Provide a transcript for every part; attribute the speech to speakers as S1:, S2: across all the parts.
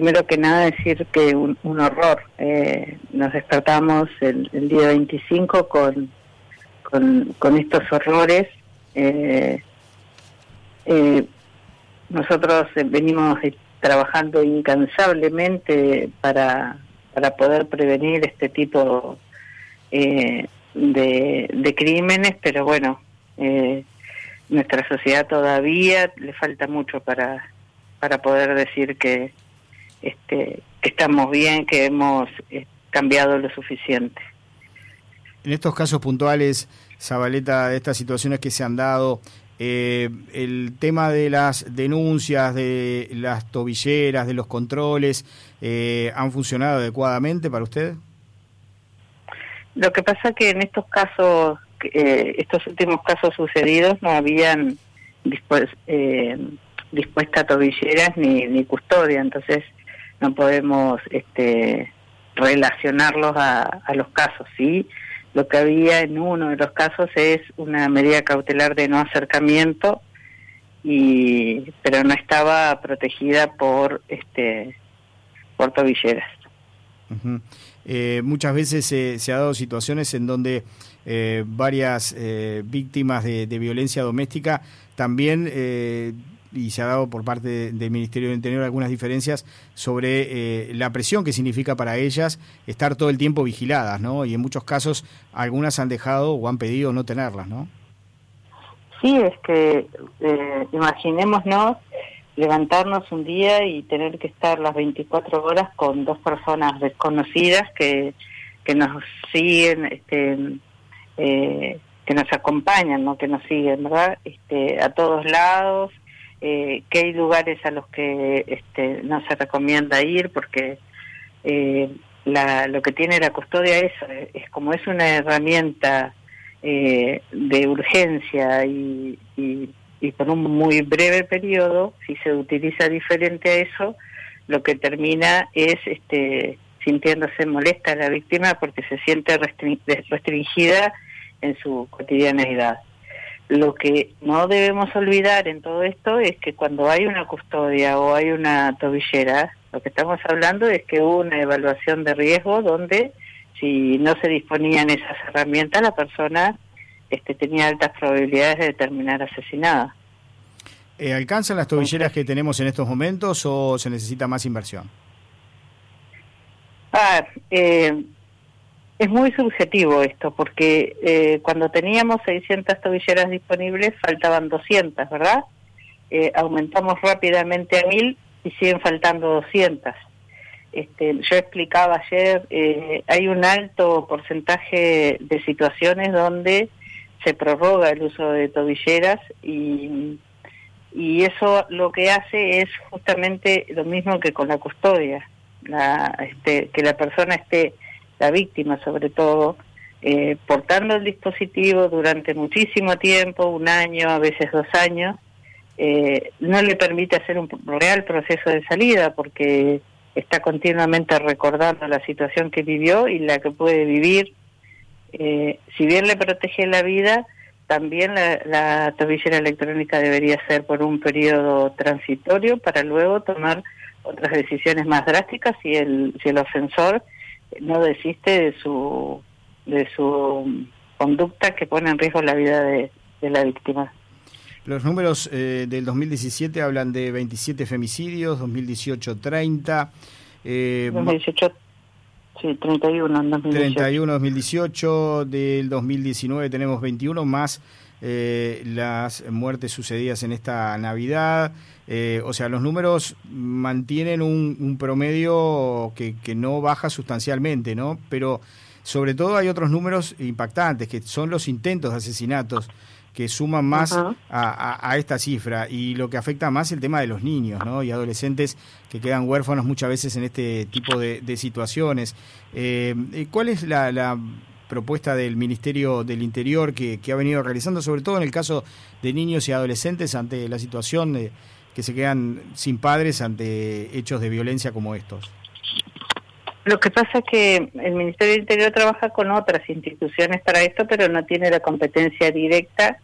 S1: Primero que nada decir que un, horror. Eh, nos despertamos el, día 25 con, con, estos horrores. Eh, eh, nosotros venimos trabajando incansablemente para, para poder prevenir este tipo de, de, crímenes, pero bueno, nuestra sociedad todavía le falta mucho para, para poder decir que este, que estamos bien, que hemos eh, cambiado lo suficiente.
S2: En estos casos puntuales, Zabaleta, de estas situaciones que se han dado, eh, el tema de las denuncias, de las tobilleras, de los controles, eh, ¿han funcionado adecuadamente para usted?
S1: Lo que pasa que en estos casos, estos últimos casos sucedidos, no habían dispuesta tobilleras ni, ni custodia, entonces no podemos este, relacionarlos a, los casos, ¿sí? Lo que había en uno de los casos es una medida cautelar de no acercamiento, y pero no estaba protegida por este por tobilleras.
S2: Eh, muchas veces se ha dado situaciones en donde eh, varias eh, víctimas de, de, violencia doméstica también y se ha dado por parte del Ministerio del Interior algunas diferencias sobre eh, la presión que significa para ellas estar todo el tiempo vigiladas, ¿no? Y en muchos casos algunas han dejado o han pedido no tenerlas, ¿no?
S1: Sí, es que eh, imaginémonos levantarnos un día y tener que estar las 24 horas con dos personas desconocidas que, que nos siguen, este, eh, que nos acompañan, ¿no? que nos siguen, ¿verdad? Este, a todos lados, eh, que hay lugares a los que este, no se recomienda ir porque eh, la, lo que tiene la custodia es, es como es una herramienta eh, de urgencia y, y, y, por un muy breve periodo, si se utiliza diferente a eso, lo que termina es este, sintiéndose molesta la víctima porque se siente restringida en su cotidianeidad. Lo que no debemos olvidar en todo esto es que cuando hay una custodia o hay una tobillera, lo que estamos hablando es que hubo una evaluación de riesgo donde si no se disponían esas herramientas la persona este, tenía altas probabilidades de terminar asesinada.
S2: Eh, ¿Alcanzan las tobilleras que tenemos en estos momentos o se necesita más inversión?
S1: Ah, eh, es muy subjetivo esto, porque eh, cuando teníamos 600 tobilleras disponibles faltaban 200, ¿verdad? Eh, aumentamos rápidamente a 1000 y siguen faltando 200. Este, yo explicaba ayer, eh, hay un alto porcentaje de situaciones donde se prorroga el uso de tobilleras y, y eso lo que hace es justamente lo mismo que con la custodia, la, este, que la persona esté la víctima sobre todo, eh, portando el dispositivo durante muchísimo tiempo, un año, a veces dos años, eh, no le permite hacer un real proceso de salida porque está continuamente recordando la situación que vivió y la que puede vivir. Eh, si bien le protege la vida, también la, la tobillera electrónica debería ser por un periodo transitorio para luego tomar otras decisiones más drásticas si el, si el ofensor no desiste de su, de su conducta que pone en riesgo la vida de, la víctima.
S2: Los números eh, del 2017 hablan de 27 femicidios, 2018 30.
S1: Eh, 2018, sí, 31 en 2018.
S2: 31 2018, del 2019 tenemos 21 más eh, las muertes sucedidas en esta Navidad. Eh, o sea, los números mantienen un, promedio que, que, no baja sustancialmente, ¿no? Pero sobre todo hay otros números impactantes, que son los intentos de asesinatos que suman más a, esta cifra y lo que afecta más el tema de los niños ¿no? y adolescentes que quedan huérfanos muchas veces en este tipo de, situaciones. Eh, ¿Cuál es la, propuesta del Ministerio del Interior que, ha venido realizando, sobre todo en el caso de niños y adolescentes ante la situación de que se quedan sin padres ante hechos de violencia como estos.
S1: Lo que pasa es que el Ministerio del Interior trabaja con otras instituciones para esto, pero no tiene la competencia directa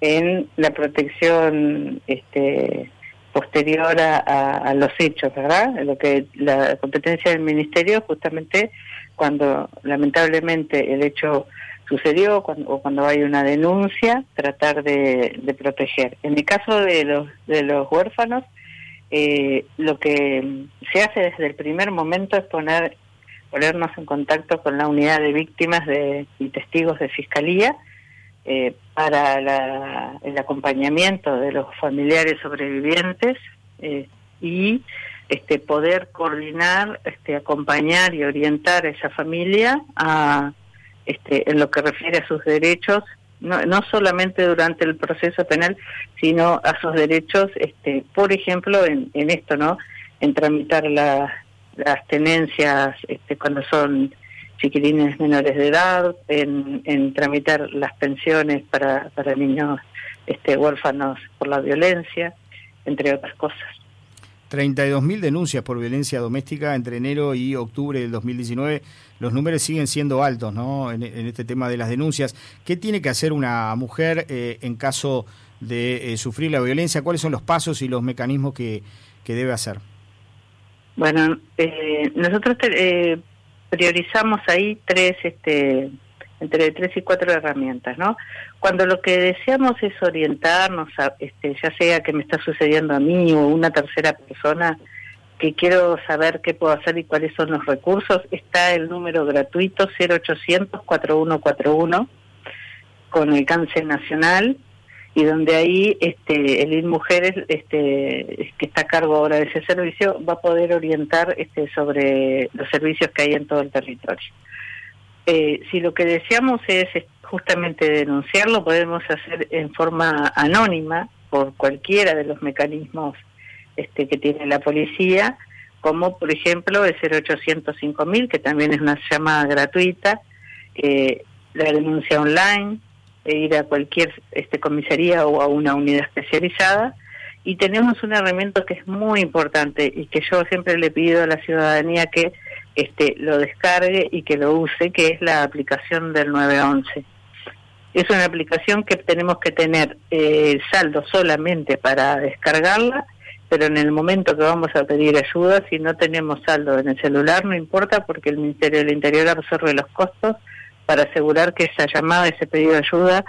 S1: en la protección este, posterior a, los hechos, ¿verdad? Lo que la competencia del ministerio justamente cuando lamentablemente el hecho sucedió cuando, o cuando hay una denuncia, tratar de, proteger. En el caso de los, de los huérfanos, eh, lo que se hace desde el primer momento es poner ponernos en contacto con la unidad de víctimas de, y testigos de fiscalía eh, para el acompañamiento de los familiares sobrevivientes eh, y este, poder coordinar, este, acompañar y orientar a esa familia a, este, en lo que refiere a sus derechos, no, solamente durante el proceso penal, sino a sus derechos, este, por ejemplo, en, en esto, ¿no? En tramitar las tenencias este, cuando son chiquilines menores de edad, en, en tramitar las pensiones para, para niños este, huérfanos por la violencia, entre otras cosas.
S2: 32.000 denuncias por violencia doméstica entre enero y octubre del 2019. Los números siguen siendo altos ¿no? en, este tema de las denuncias. ¿Qué tiene que hacer una mujer eh, en caso de eh, sufrir la violencia? ¿Cuáles son los pasos y los mecanismos que, que debe hacer?
S1: Bueno, eh, nosotros priorizamos ahí tres, este, entre tres y cuatro herramientas, ¿no? Cuando lo que deseamos es orientarnos, a, este, ya sea que me está sucediendo a mí o una tercera persona, que quiero saber qué puedo hacer y cuáles son los recursos, está el número gratuito 0800-4141 con el cáncer nacional y donde ahí este el Mujeres este que está a cargo ahora de ese servicio va a poder orientar este sobre los servicios que hay en todo el territorio. Eh, si lo que deseamos es justamente denunciarlo, podemos hacer en forma anónima por cualquiera de los mecanismos este, que tiene la policía, como por ejemplo el 0800 5000, que también es una llamada gratuita, eh, la denuncia online, ir a cualquier este, comisaría o a una unidad especializada. Y tenemos un herramienta que es muy importante y que yo siempre le pido a la ciudadanía que este, lo descargue y que lo use, que es la aplicación del 911. Es una aplicación que tenemos que tener eh, saldo solamente para descargarla, pero en el momento que vamos a pedir ayuda, si no tenemos saldo en el celular, no importa porque el Ministerio del Interior absorbe los costos para asegurar que esa llamada, ese pedido de ayuda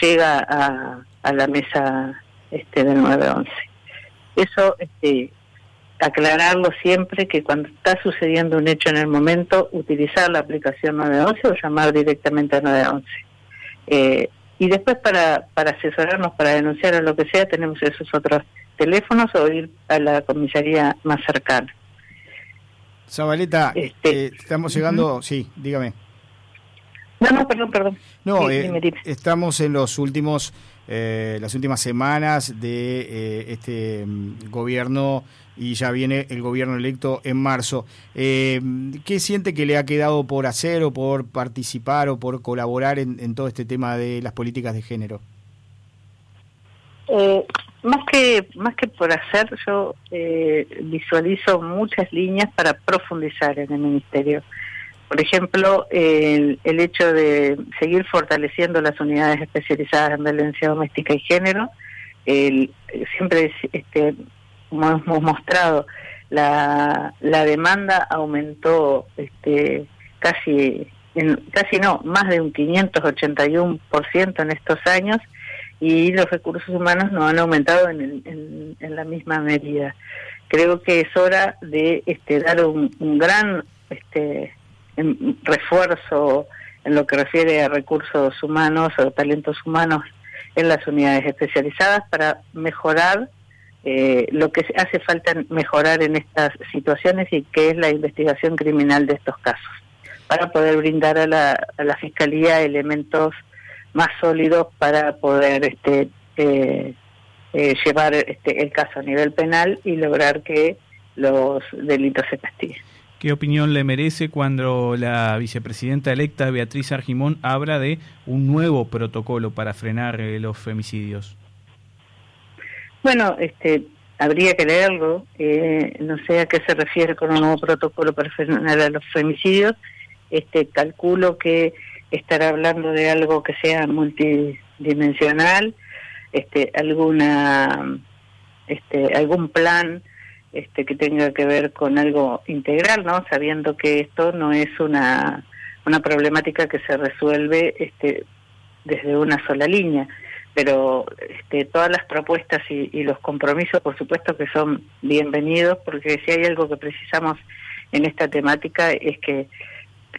S1: llega a, la mesa este del 911. Eso, este, aclararlo siempre que cuando está sucediendo un hecho en el momento, utilizar la aplicación 911 o llamar directamente a 911. Eh, y después para, para asesorarnos, para denunciar o lo que sea, tenemos esos otros teléfonos o ir a la comisaría más cercana.
S2: Zabaleta, este, eh, estamos llegando, sí, dígame.
S1: No, no, perdón, perdón.
S2: No, eh, estamos en los últimos, eh, las últimas semanas de eh, este mm, gobierno y ya viene el gobierno electo en marzo. ¿Qué siente que le ha quedado por hacer o por participar o por colaborar en, todo este tema de las políticas de género?
S1: más que más que por hacer, yo visualizo muchas líneas para profundizar en el ministerio. Por ejemplo, el, el hecho de seguir fortaleciendo las unidades especializadas en violencia doméstica y género, el, siempre este, hemos mostrado la, la demanda aumentó este, casi, en, casi no, más de un 581% en estos años y los recursos humanos no han aumentado en, en, la misma medida. Creo que es hora de este, dar un, un gran este, en refuerzo en lo que refiere a recursos humanos o talentos humanos en las unidades especializadas para mejorar eh, lo que hace falta mejorar en estas situaciones y que es la investigación criminal de estos casos, para poder brindar a la, a la Fiscalía elementos más sólidos para poder este, eh, eh, llevar este, el caso a nivel penal y lograr que los delitos se castiguen.
S2: ¿Qué opinión le merece cuando la vicepresidenta electa Beatriz Argimón habla de un nuevo protocolo para frenar eh, los femicidios?
S1: Bueno, este, habría que leerlo. Eh, no sé a qué se refiere con un nuevo protocolo para frenar a los femicidios. Este, calculo que estará hablando de algo que sea multidimensional, este, alguna este, algún plan este, que tenga que ver con algo integral, ¿no? Sabiendo que esto no es una, una problemática que se resuelve este, desde una sola línea. Pero este, todas las propuestas y, los compromisos, por supuesto, que son bienvenidos, porque si hay algo que precisamos en esta temática es que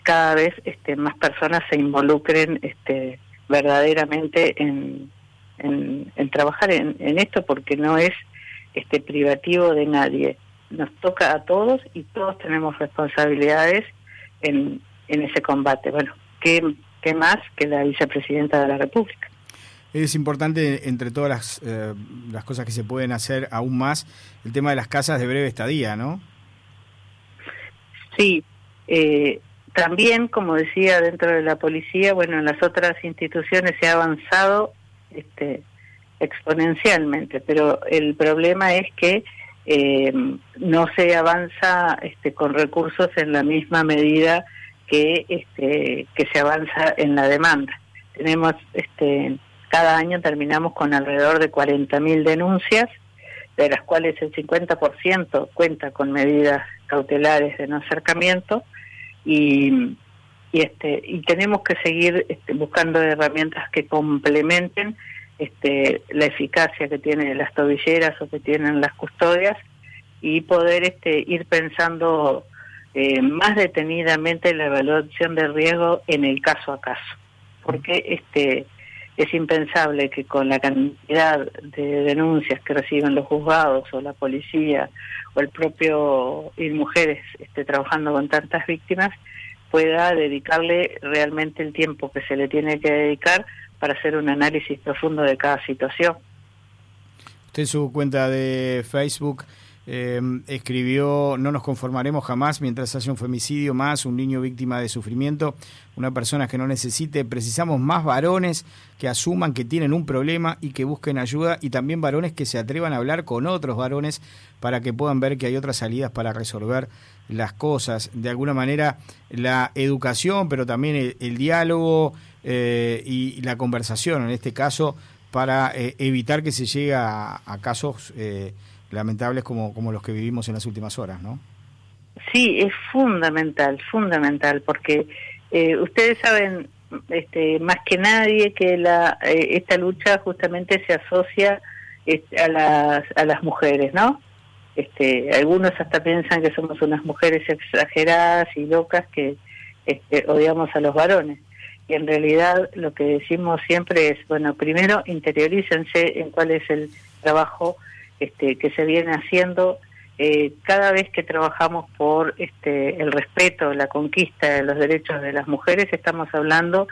S1: cada vez este, más personas se involucren este, verdaderamente en, en, trabajar en, en, esto, porque no es este privativo de nadie. Nos toca a todos y todos tenemos responsabilidades en, en ese combate. Bueno, ¿qué, ¿qué más que la vicepresidenta de la República?
S2: Es importante, entre todas las, eh, las cosas que se pueden hacer aún más, el tema de las casas de breve estadía, ¿no?
S1: Sí, eh, también, como decía, dentro de la policía, bueno, en las otras instituciones se ha avanzado este, exponencialmente, pero el problema es que eh, no se avanza este, con recursos en la misma medida que este, que se avanza en la demanda. Tenemos este cada año terminamos con alrededor de 40.000 denuncias, de las cuales el 50% cuenta con medidas cautelares de no acercamiento y, y este y tenemos que seguir este, buscando herramientas que complementen este, la eficacia que tienen las tobilleras o que tienen las custodias y poder este, ir pensando eh, más detenidamente la evaluación de riesgo en el caso a caso, porque este es impensable que con la cantidad de denuncias que reciben los juzgados o la policía o el propio y mujeres este, trabajando con tantas víctimas pueda dedicarle realmente el tiempo que se le tiene que dedicar para hacer un análisis profundo de cada situación.
S2: Usted en su cuenta de Facebook eh, escribió, no nos conformaremos jamás mientras haya un femicidio más, un niño víctima de sufrimiento, una persona que no necesite, precisamos más varones que asuman que tienen un problema y que busquen ayuda y también varones que se atrevan a hablar con otros varones para que puedan ver que hay otras salidas para resolver las cosas. De alguna manera la educación, pero también el, diálogo eh, y la conversación en este caso para eh, evitar que se llegue a, casos lamentables como, como los que vivimos en las últimas horas, ¿no?
S1: Sí, es fundamental, fundamental, porque eh, ustedes saben este, más que nadie que la, eh, esta lucha justamente se asocia este, a, las, a las mujeres, ¿no? Este, algunos hasta piensan que somos unas mujeres exageradas y locas que este, odiamos a los varones. Y en realidad lo que decimos siempre es, bueno, primero interiorícense en cuál es el trabajo este, que se viene haciendo eh, cada vez que trabajamos por este, el respeto, la conquista de los derechos de las mujeres, estamos hablando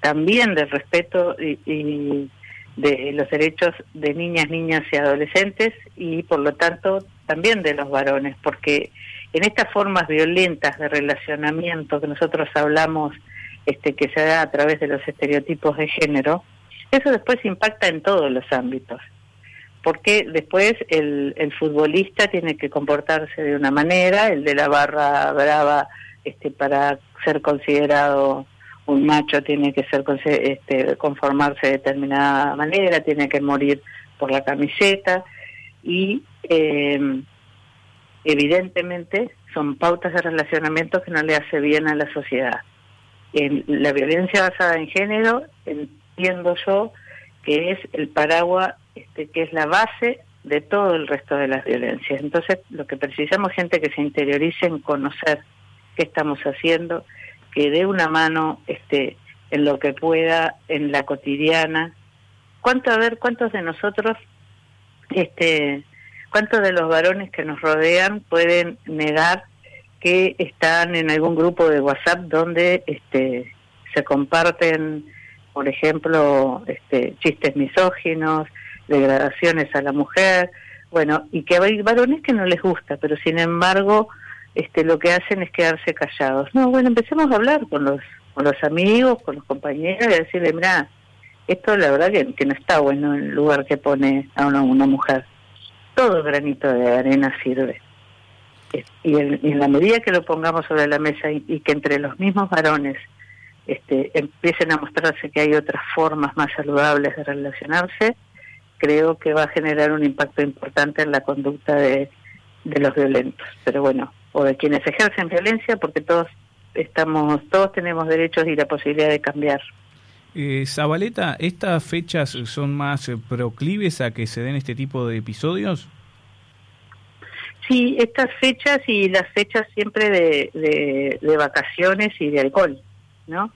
S1: también del respeto y, de los derechos de niñas, niñas y adolescentes y por lo tanto también de los varones, porque en estas formas violentas de relacionamiento que nosotros hablamos, este, que se da a través de los estereotipos de género, eso después impacta en todos los ámbitos porque después el, el, futbolista tiene que comportarse de una manera, el de la barra brava este, para ser considerado un macho tiene que ser este, conformarse de determinada manera, tiene que morir por la camiseta y em, evidentemente son pautas de relacionamiento que no le hace bien a la sociedad. En la violencia basada en género entiendo yo que es el paraguas este, que es la base de todo el resto de las violencias. Entonces, lo que precisamos gente que se interiorice en conocer qué estamos haciendo, que dé una mano este, en lo que pueda, en la cotidiana. ¿Cuánto, a ver, cuántos de nosotros, este, cuántos de los varones que nos rodean pueden negar que están en algún grupo de WhatsApp donde este, se comparten, por ejemplo, este, chistes misóginos, degradaciones a la mujer, bueno, y que hay varones que no les gusta, pero sin embargo, este, lo que hacen es quedarse callados. No, bueno, empecemos a hablar con los, con los amigos, con los compañeros y decirle, mira, esto la verdad que, que, no está bueno en el lugar que pone a una, una mujer. Todo granito de arena sirve. Y en, la medida que lo pongamos sobre la mesa y, y, que entre los mismos varones este, empiecen a mostrarse que hay otras formas más saludables de relacionarse, creo que va a generar un impacto importante en la conducta de, de los violentos. Pero bueno, o de quienes ejercen violencia, porque todos estamos, todos tenemos derechos y la posibilidad de cambiar.
S2: Eh, Zabaleta, ¿estas fechas son más proclives a que se den este tipo de episodios?
S1: Sí, estas fechas y las fechas siempre de, de, vacaciones y de alcohol, ¿no?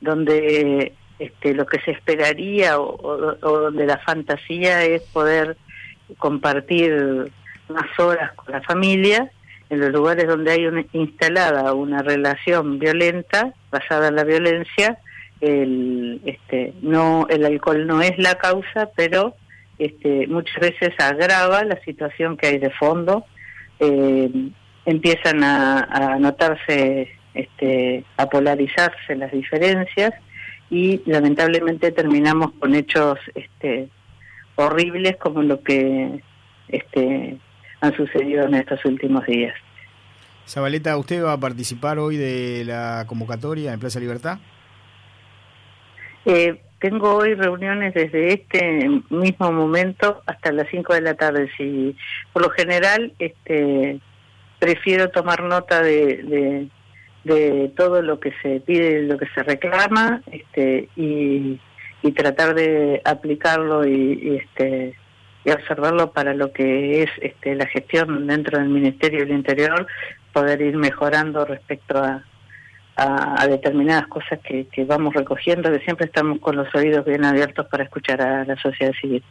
S1: Donde este, lo que se esperaría o, donde la fantasía es poder compartir más horas con la familia en los lugares donde hay una, instalada una relación violenta basada en la violencia el este no el alcohol no es la causa pero este muchas veces agrava la situación que hay de fondo eh, empiezan a, a notarse este a polarizarse las diferencias y lamentablemente terminamos con hechos este horribles como lo que este han sucedido en estos últimos días.
S2: Zabaleta, ¿usted va a participar hoy de la convocatoria en Plaza Libertad?
S1: Eh, tengo hoy reuniones desde este mismo momento hasta las 5 de la tarde. Si, por lo general, este, prefiero tomar nota de, de, todo lo que se pide, lo que se reclama, este, y, y tratar de aplicarlo y, y este y observarlo para lo que es este, la gestión dentro del Ministerio del Interior, poder ir mejorando respecto a, a, determinadas cosas que, que vamos recogiendo, que siempre estamos con los oídos bien abiertos para escuchar a la sociedad civil.